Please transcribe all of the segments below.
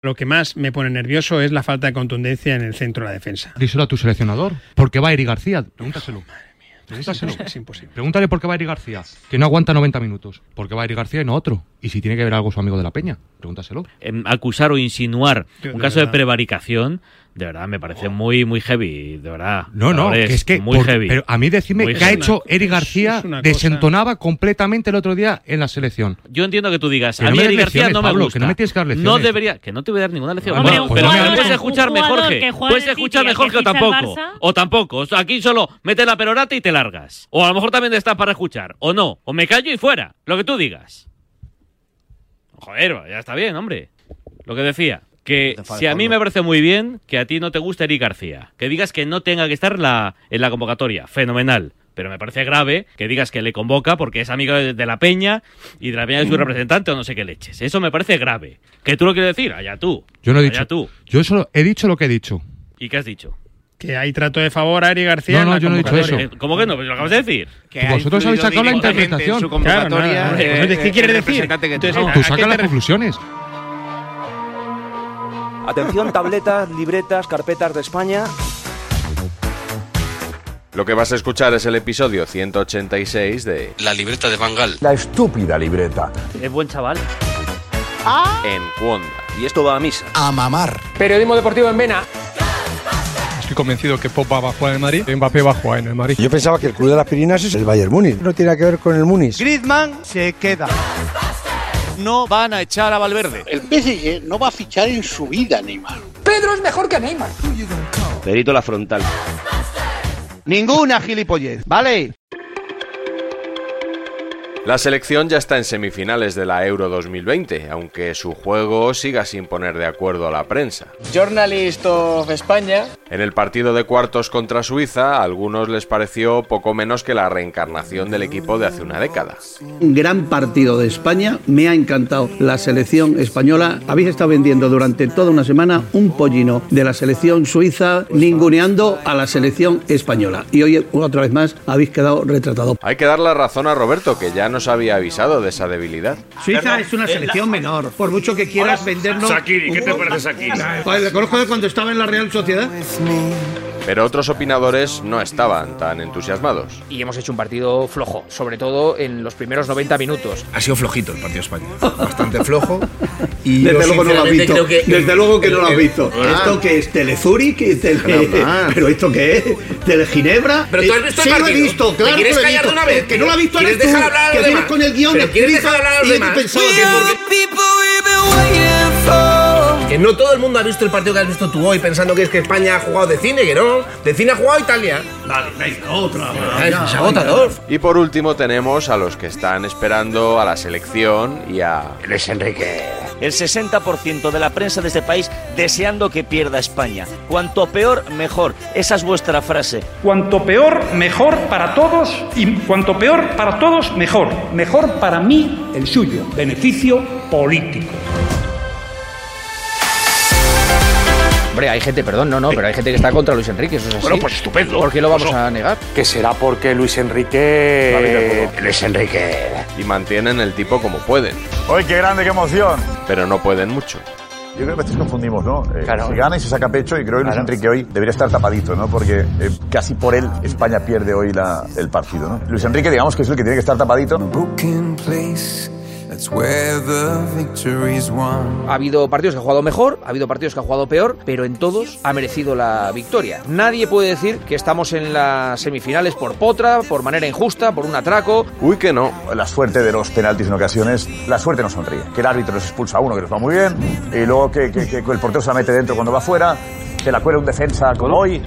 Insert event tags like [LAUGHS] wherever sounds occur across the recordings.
Lo que más me pone nervioso es la falta de contundencia en el centro de la defensa. Díselo a tu seleccionador. ¿Por qué va Eri García? Pregúntaselo. Pregúntaselo. Es imposible. Pregúntale por qué va Eri García. Que no aguanta 90 minutos. ¿Por qué va Eri García y no otro? Y si tiene que ver algo su amigo de la Peña. Pregúntaselo. Em, acusar o insinuar Yo, un caso de prevaricación, de verdad, me parece muy, muy heavy, de verdad. No, no, que es que. Muy por- heavy. Pero a mí decirme Muy que ha heavy. hecho Eri es- García desentonaba completamente el otro día en la selección. Yo entiendo que tú digas, Que a no mí me Eri des García no me Pablo, gusta. que no me tienes que dar No debería, que no te voy a dar ninguna lección. Bueno, un pero jugador- puedes escucharme, Jorge. Puedes escucharme, Jorge, o tampoco. O tampoco. O sea, aquí solo metes la perorata y te largas. O a lo mejor también estás para escuchar. O no. O me callo y fuera. Lo que tú digas. Joder, ya está bien, hombre. Lo que decía. Que si a mí me parece muy bien que a ti no te guste Eric García, que digas que no tenga que estar en la, en la convocatoria, fenomenal. Pero me parece grave que digas que le convoca porque es amigo de, de la Peña y de la Peña es su representante o no sé qué leches. Eso me parece grave. ¿Que tú lo quieres decir? Allá tú. Yo no he Allá dicho. tú. Yo solo he dicho lo que he dicho. ¿Y qué has dicho? Que hay trato de favor a Eri García. No, en no, la yo no he dicho convocatoria. eso. ¿Cómo que no? Pues lo acabas de decir. que ha Vosotros habéis sacado la interpretación. En su Claro, hombre, eh, ¿qué el quiere decir? Entonces. Tú ¿a qué saca te las re- conclusiones. Atención, tabletas, libretas, carpetas de España. Lo que vas a escuchar es el episodio 186 de La libreta de Bangal. La estúpida libreta. Es buen chaval. En Cuonda. Y esto va a misa. A mamar. Periodismo deportivo en Vena. Estoy convencido que Pop va a jugar en el Madrid, Mbappé va a jugar en el Madrid. Yo pensaba que el club de las Pirinas es el Bayern Múnich. No tiene nada que ver con el Múnich. Griezmann se queda. No van a echar a Valverde. El PSG no va a fichar en su vida, Neymar. Pedro es mejor que Neymar. Perito la frontal. Ninguna gilipollez, ¿vale? La selección ya está en semifinales de la Euro 2020, aunque su juego siga sin poner de acuerdo a la prensa. Journalist of España. En el partido de cuartos contra Suiza, a algunos les pareció poco menos que la reencarnación del equipo de hace una década. Un gran partido de España, me ha encantado la selección española. Habéis estado vendiendo durante toda una semana un pollino de la selección suiza, ninguneando a la selección española. Y hoy, otra vez más, habéis quedado retratados. Hay que dar la razón a Roberto, que ya nos había avisado de esa debilidad. Suiza es una selección menor, por mucho que quieras vendernos. Shakiri, ¿qué te parece Shakiri? Joder, le conozco de cuando estaba en la Real Sociedad. Pero otros opinadores no estaban tan entusiasmados. Y hemos hecho un partido flojo, sobre todo en los primeros 90 minutos. Ha sido flojito el partido de España. Bastante flojo. [LAUGHS] Y Desde luego no lo has visto. que- Desde luego que no lo has visto. Ah. ¿Esto qué es? ¿Telezuri? ¿Qué es tele... [LAUGHS] ¿Pero esto qué es? ¿Teleginebra? Pero tú has Eh, visto sí el lo he partido. visto, ¿Te claro quieres que lo he callar de visto. una vez? El que no lo ha visto ¿Quieres eres tú, dejar hablar a los que vienes demás? con el guion ¿Pero quieres dejar hablar a los y demás? Que no todo el mundo ha visto el partido que has visto tú hoy pensando que es que España ha jugado de cine, que no. De cine ha jugado Italia. Vale, venga, otra. Es agotador. Y por último tenemos a los que están esperando a la selección y a... Luis Enrique. El 60% de la prensa de este país deseando que pierda España. Cuanto peor, mejor. Esa es vuestra frase. Cuanto peor, mejor para todos y cuanto peor para todos, mejor. Mejor para mí, el suyo. Beneficio político. Hombre, hay gente, perdón, no, no, pero hay gente que está contra Luis Enrique, eso es así. Bueno, pues estupendo. ¿Por qué lo vamos a negar? Que será porque Luis Enrique... Luis Enrique. y mantienen el tipo como pueden, ¡Ay, qué grande, qué emoción! pero no pueden mucho. Yo creo que a veces confundimos, ¿no? Eh, Claro. Se gana y se saca pecho y creo que Luis Enrique hoy debería estar tapadito, ¿no? Porque eh, casi por él España pierde hoy la, el partido, ¿no? Luis Enrique, digamos que es el que tiene que estar tapadito. Ha habido partidos que ha jugado mejor, ha habido partidos que ha jugado peor, pero en todos ha merecido la victoria. Nadie puede decir que estamos en las semifinales por potra, por manera injusta, por un atraco. Uy, que no. La suerte de los penaltis en ocasiones, la suerte no sonríe. Que el árbitro les expulsa a uno que les va muy bien, y luego que, que- que el portero se la mete dentro cuando va fuera, que la cuela un defensa como hoy.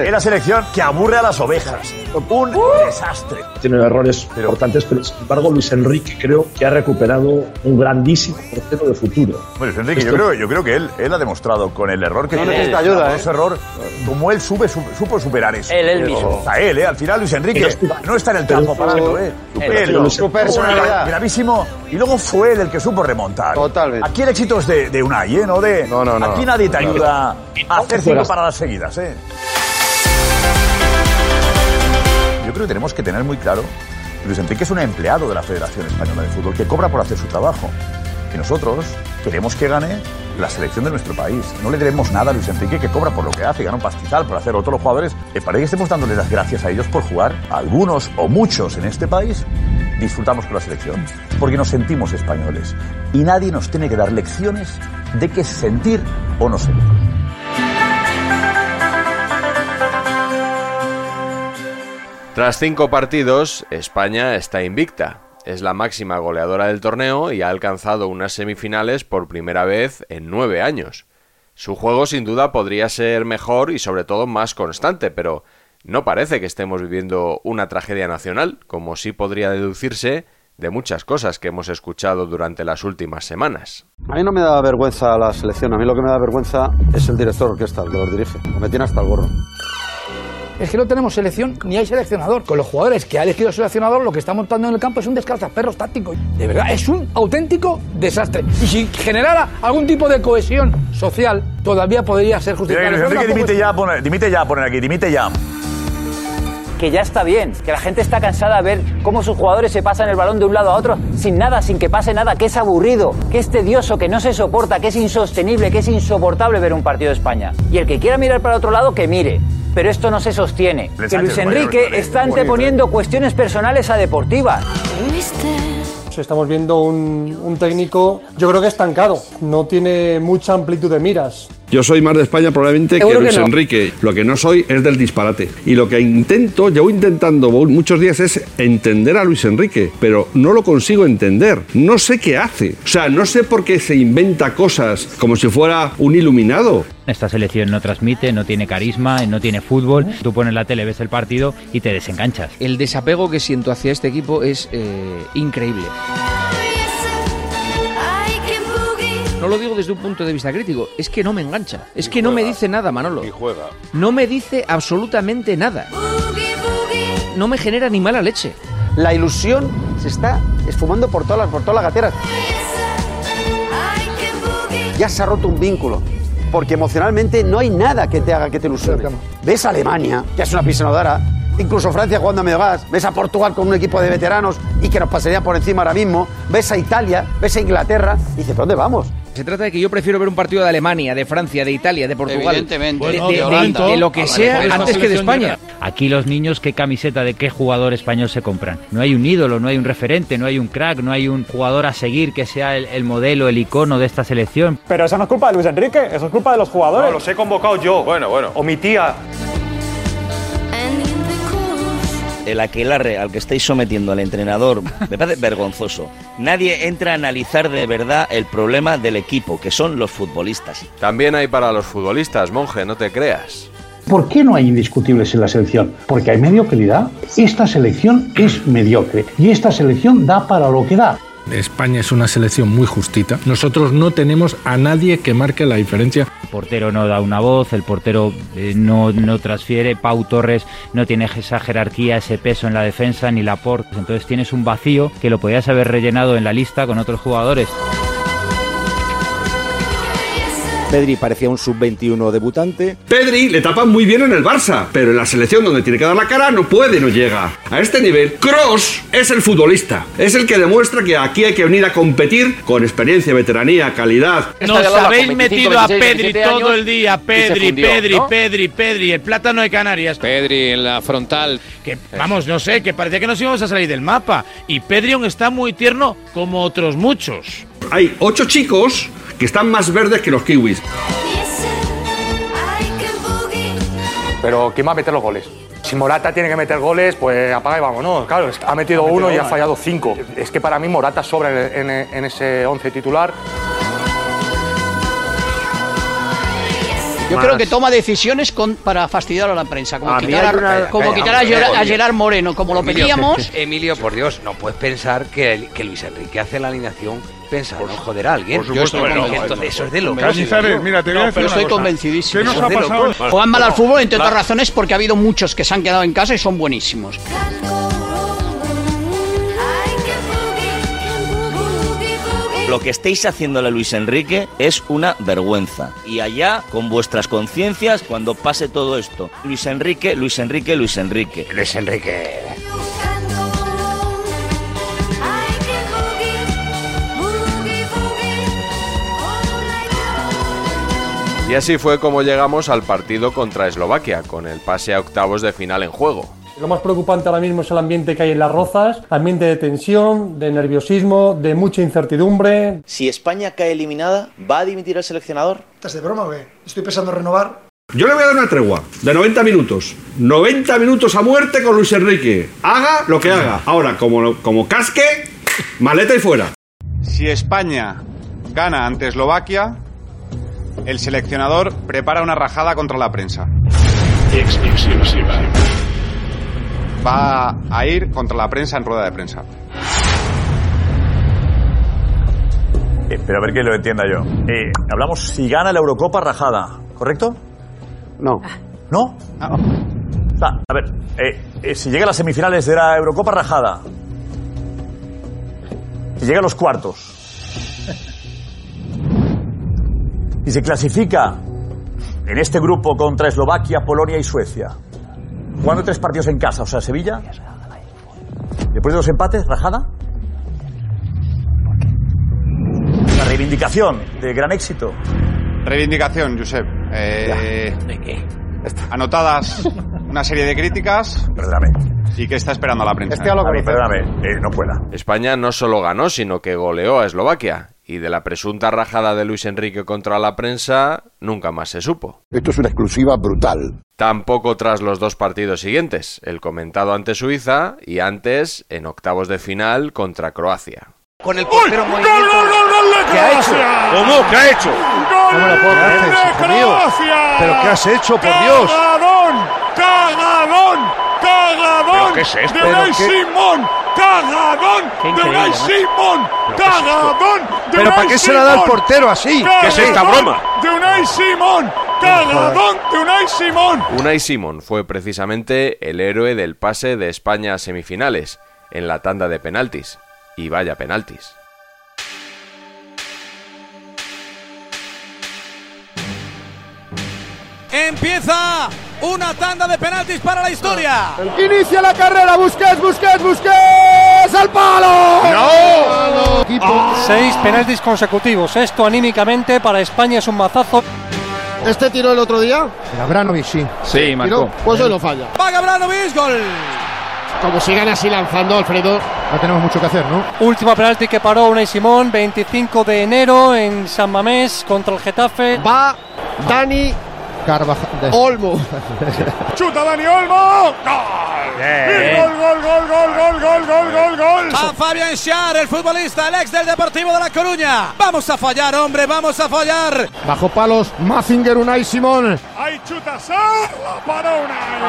Es la selección que aburre a las ovejas. Un desastre. Tiene errores importantes, pero sin embargo Luis Enrique creo que ha recuperado un grandísimo portero de futuro. Bueno, Luis Enrique, yo Esto- creo, yo creo que él, él ha demostrado con el error que No tiene, necesita ayuda, con ¿eh? ese error, como él sube, su- supo superar eso. Él, él mismo. A él, ¿eh? Al final Luis Enrique no está en el campo Pero- parando, ¿eh? Él, Él, su su personalidad. Gravísimo. Y luego fue él el que supo remontar. Totalmente. Aquí el éxito es de, de Unai, ¿eh? No de... no, no. Aquí nadie te No. ayuda a hacer cinco paradas seguidas, ¿eh? Creo tenemos que tener muy claro que Luis Enrique es un empleado de la Federación Española de Fútbol que cobra por hacer su trabajo. Y nosotros queremos que gane la selección de nuestro país. No le debemos nada a Luis Enrique que cobra por lo que hace, gana un pastizal por hacer. Otros jugadores, eh, para que estemos dándole las gracias a ellos por jugar. Algunos o muchos en este país disfrutamos con la selección porque nos sentimos españoles. Y nadie nos tiene que dar lecciones de qué sentir o no sentir. Tras cinco partidos, España está invicta. Es la máxima goleadora del torneo y ha alcanzado unas semifinales por primera vez en nueve años. Su juego sin duda podría ser mejor y sobre todo más constante, pero no parece que estemos viviendo una tragedia nacional, como sí podría deducirse de muchas cosas que hemos escuchado durante las últimas semanas. A mí no me da vergüenza la selección, a mí lo que me da vergüenza es el director de orquesta, el que los dirige. Me tiene hasta el gorro. Es que no tenemos selección ni hay seleccionador. Con los jugadores que ha elegido el seleccionador, lo que está montando en el campo es un descalzaperros táctico. De verdad, es un auténtico desastre. Y si generara algún tipo de cohesión social, todavía podría ser Mira justificable. que dimite ya, pone, dimite ya, poner aquí, dimite ya. que ya está bien, que la gente está cansada de ver cómo sus jugadores se pasan el balón de un lado a otro sin nada, sin que pase nada, que es aburrido, que es tedioso, que no se soporta, que es insostenible, que es insoportable ver un partido de España. Y el que quiera mirar para otro lado, que mire. Pero esto no se sostiene. Que Sánchez Luis Mayor, Enrique vale, está anteponiendo cuestiones personales a deportivas. Estamos viendo un, un técnico, yo creo que estancado, no tiene mucha amplitud de miras. Yo soy más de España probablemente que Seguro que Luis no. Enrique. Lo que no soy es del disparate. Y lo que intento, llevo intentando muchos días es entender a Luis Enrique, pero no lo consigo entender. No sé qué hace. O sea, no sé por qué se inventa cosas como si fuera un iluminado. Esta selección no transmite, no tiene carisma, no tiene fútbol. Tú pones la tele, ves el partido y te desenganchas. El desapego que siento hacia este equipo es eh, increíble. No lo digo desde un punto de vista crítico, es que no me engancha. Es que no me dice nada, Manolo. juega. No me dice absolutamente nada. No me genera ni mala leche. La ilusión se está esfumando por todas las, por todas las gateras. Ya se ha roto un vínculo. Porque emocionalmente no hay nada que te haga que te ilusione. Ves a Alemania, que es una pisonadora, incluso Francia jugando a medio gas, ves a Portugal con un equipo de veteranos y que nos pasaría por encima ahora mismo, ves a Italia, ves a Inglaterra, y dices, ¿pero dónde vamos? Se trata de que yo prefiero ver un partido de Alemania, de Francia, de Italia, de Portugal, Evidentemente. de, Bueno, de- de de- Holanda. de lo que sea antes que de España. Aquí los niños, ¿qué camiseta de qué jugador español se compran? No hay un ídolo, no hay un referente, no hay un crack, no hay un jugador a seguir que sea el, el modelo, el icono de esta selección. Pero eso no es culpa de Luis Enrique, eso es culpa de los jugadores. No, los he convocado yo. Bueno, bueno. O mi tía. El aquelarre al que estáis sometiendo al entrenador me parece vergonzoso. Nadie entra a analizar de verdad el problema del equipo, que son los futbolistas. También hay para los futbolistas, monje, no te creas. ¿Por qué no hay indiscutibles en la selección? Porque hay mediocridad. Esta selección es mediocre y esta selección da para lo que da. España es una selección muy justita. Nosotros no tenemos a nadie que marque la diferencia. El portero no da una voz, el portero eh, no, no transfiere, Pau Torres no tiene esa jerarquía, ese peso en la defensa, ni Laporte. Entonces tienes un vacío que lo podías haber rellenado en la lista con otros jugadores. Pedri parecía un sub-21 debutante. Pedri le tapan muy bien en el Barça, pero en la selección donde tiene que dar la cara no puede, no llega. A este nivel, Cross es el futbolista. Es el que demuestra que aquí hay que venir a competir con experiencia, veteranía, calidad. Nos habéis metido a Pedri todo el día. Pedri, Pedri, Pedri, Pedri, el plátano de Canarias. Pedri en la frontal. Que, vamos, no sé, que parecía que nos íbamos a salir del mapa. Y Pedri aún está muy tierno como otros muchos. Hay ocho chicos que están más verdes que los kiwis. Pero ¿quién va a meter los goles? Si Morata tiene que meter goles, pues apaga y vámonos. Claro, ha metido uno y ha fallado cinco. Es que para mí Morata sobra en, en- en ese once titular. Yo creo que toma decisiones con- para fastidiar a la prensa, como A quitar, una- a, como Calla, quitar a, Gerard, a. Gerard Moreno, como lo Emilio, pedíamos. [LAUGHS] Emilio, por Dios, no puedes pensar que, que Luis Enrique hace la alineación pensando en joder a alguien. por supuesto Yo no. estoy convencido. Eso es de locos. Cañizares, mira, te voy a decir Yo estoy convencidísimo. Juegan mal al fútbol, entre otras razones, porque ha habido muchos que se han quedado en casa y son buenísimos. Lo que estáis haciéndole a Luis Enrique es una vergüenza. Y allá, con vuestras conciencias, cuando pase todo esto. Luis Enrique, Luis Enrique, Luis Enrique. Luis Enrique. Y así fue como llegamos al partido contra Eslovaquia, con el pase a octavos de final en juego. Lo más preocupante ahora mismo es el ambiente que hay en las rozas, ambiente de tensión, de nerviosismo, de mucha incertidumbre. Si España cae eliminada, ¿va a dimitir el seleccionador? ¿Estás de broma o qué? Estoy pensando en renovar. Yo le voy a dar una tregua de 90 minutos. 90 minutos a muerte con Luis Enrique. Haga lo que haga. Ahora, como, como casque, maleta y fuera. Si España gana ante Eslovaquia, el seleccionador prepara una rajada contra la prensa. Va a ir contra la prensa en rueda de prensa. Eh, pero a ver que lo entienda yo. Eh, hablamos si gana la Eurocopa rajada, ¿correcto? No. ¿No? O sea, a ver, eh, eh, si llega a las semifinales de la Eurocopa rajada, si llega a los cuartos, y se clasifica en este grupo contra Eslovaquia, Polonia y Suecia, jugando tres partidos en casa, o sea, Sevilla, después de dos empates, rajada. La reivindicación de gran éxito. Reivindicación, Josep. Eh, Anotadas una serie de críticas. ¿Y qué está esperando la prensa? A mí, perdóname, eh, no cuela. España no solo ganó, sino que goleó a Eslovaquia. Y de la presunta rajada de Luis Enrique contra la prensa, nunca más se supo. Esto es una exclusiva brutal. Tampoco tras los dos partidos siguientes, el comentado ante Suiza y antes en octavos de final contra Croacia. Con el portero movimiento. ¿Qué ha hecho? ¿Cómo? ¿Qué ha hecho? No me lo puedo creer. ¿Pero qué has hecho, por Dios? ¡Cagadón! ¡Cagadón! ¡Cagadón! ¿Pero qué es esto? ¡De. Simón! ¡Cagadón! ¡De Unai. Simón! ¡Cagadón! de ¿Pero para qué se la da el portero así? ¿Qué es esta ¡Cagadón broma? ¡De Unai Simón! ¡Cagadón! ¡De Unai Simón! Unai Simón fue precisamente el héroe del pase de España a semifinales, en la tanda de penaltis. Y vaya penaltis. Empieza una tanda de penaltis para la historia. Inicia la carrera, Busquets, Busquets, Busquets, al palo. ¡No! Seis penaltis consecutivos. Esto anímicamente para España es un mazazo. ¿Este tiró el otro día? El Abranovic, sí. Sí, marcó. Pues hoy lo falla. Va Gabranovic, gol. Como sigan así lanzando, Alfredo, no tenemos mucho que hacer, ¿no? Última penalti que paró Unai Simón, 25 de enero en San Mamés contra el Getafe. Va Dani Carvajal. Olmo. [LAUGHS] ¡Chuta Dani Olmo! ¡Gol! Bien. ¡Gol, gol, gol, gol, gol, gol, gol, gol, gol! A Fabián Schiar, el futbolista, el ex del Deportivo de La Coruña. Vamos a fallar, hombre, vamos a fallar. Bajo palos, Mazinger, Unai Simón. ¡Ahí chuta paró Unai!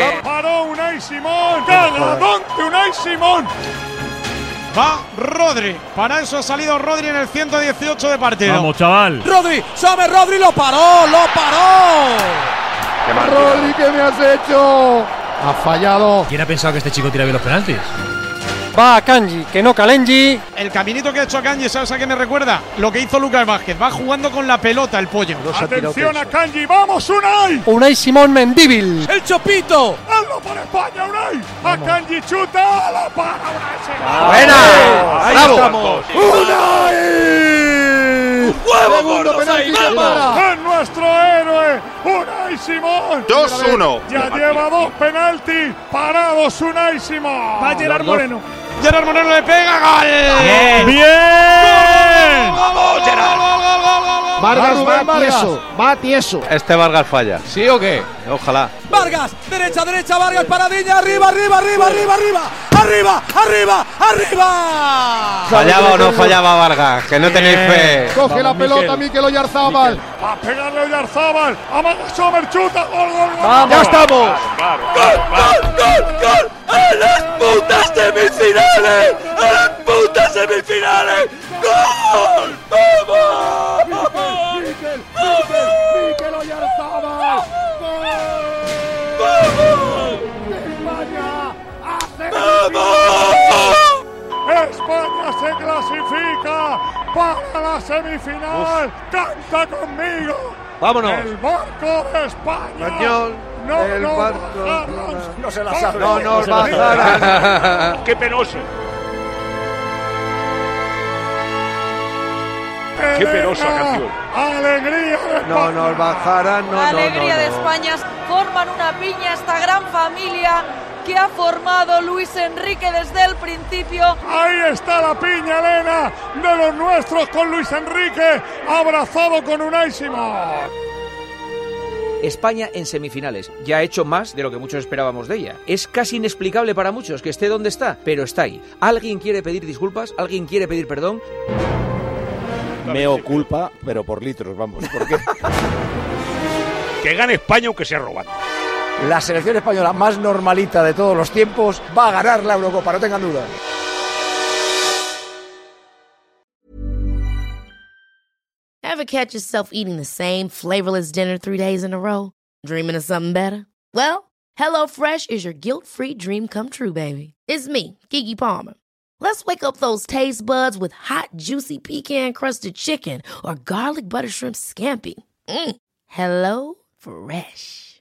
¡La paró Unai Simón! ¡Cagadón de Unai Simón! Va Rodri. Para eso ha salido Rodri en el 118 de partido. Vamos, chaval. Rodri, sabe Rodri, lo paró, lo paró. Rodri, ¿qué me has hecho? Ha fallado. ¿Quién ha pensado que este chico tira bien los penaltis? Va a Kanji, que no Kalenji. El caminito que ha hecho Kanji, ¿sabes a qué me recuerda? Lo que hizo Lucas Vázquez. Va jugando con la pelota el pollo. Atención a Kanji, vamos Unai. Unai Simón Mendíbil. El Chopito. Hazlo por España, Unai. A Kanji chuta, la para Unai. Buena. Ahí Bravo. estamos. ¡Huevo, Segundo penalti que para. Es nuestro héroe, Unai Simón. 2-1. Ya lleva dos penaltis parados Unai Simón. Va Gerard Moreno. Gerard Moreno le pega. ¡Gol! Bien. ¡Bien! ¡Vamos, Vargas Rubén va tieso. Va tieso. Este Vargas falla. ¿Sí o qué? Ojalá. Vargas, derecha, derecha, Vargas, paradilla, arriba, arriba, arriba, arriba, arriba, arriba, arriba, arriba. ¿Fallaba o no fallaba Vargas? Que no tenéis fe. Coge la pelota Mikel Oyarzábal. A pegarle Oyarzábal. Amaga Sommer, chuta. Gol, gol, gol. Ya estamos. ¡Gol, gol, gol, gol! ¡En las putas semifinales! ¡En las putas semifinales! ¡Gol! ¡Vamos! ¡Mikel, para la semifinal. ¡Canta conmigo! Vámonos. El barco de España. Español, no el nos barco. No se la sabe. No No nos se la sabe. bajaron. [LAUGHS] ¡Qué penoso! Qué penosa canción. ¡Alegría de España! No nos bajarán, no, no, Alegría no, de no. España forman una piña esta gran familia que ha formado Luis Enrique desde el principio. Ahí está la piña, Elena, de los nuestros con Luis Enrique, abrazado con Unai Simón. España en semifinales. Ya ha hecho más de lo que muchos esperábamos de ella. Es casi inexplicable para muchos que esté donde está, pero está ahí. ¿Alguien quiere pedir disculpas? ¿Alguien quiere pedir perdón? Meo culpa, pero por litros, vamos. Porque [LAUGHS] Que gane España aunque sea robando. La selección española más normalita de todos los tiempos va a ganar la Eurocopa, no tengan duda. Ever catch yourself eating the same flavorless dinner three days in a row? Dreaming of something better? Well, HelloFresh is your guilt-free dream come true, baby. It's me, Kiki Palmer. Let's wake up those taste buds with hot, juicy pecan-crusted chicken or garlic butter shrimp scampi. Mm. Hello Fresh.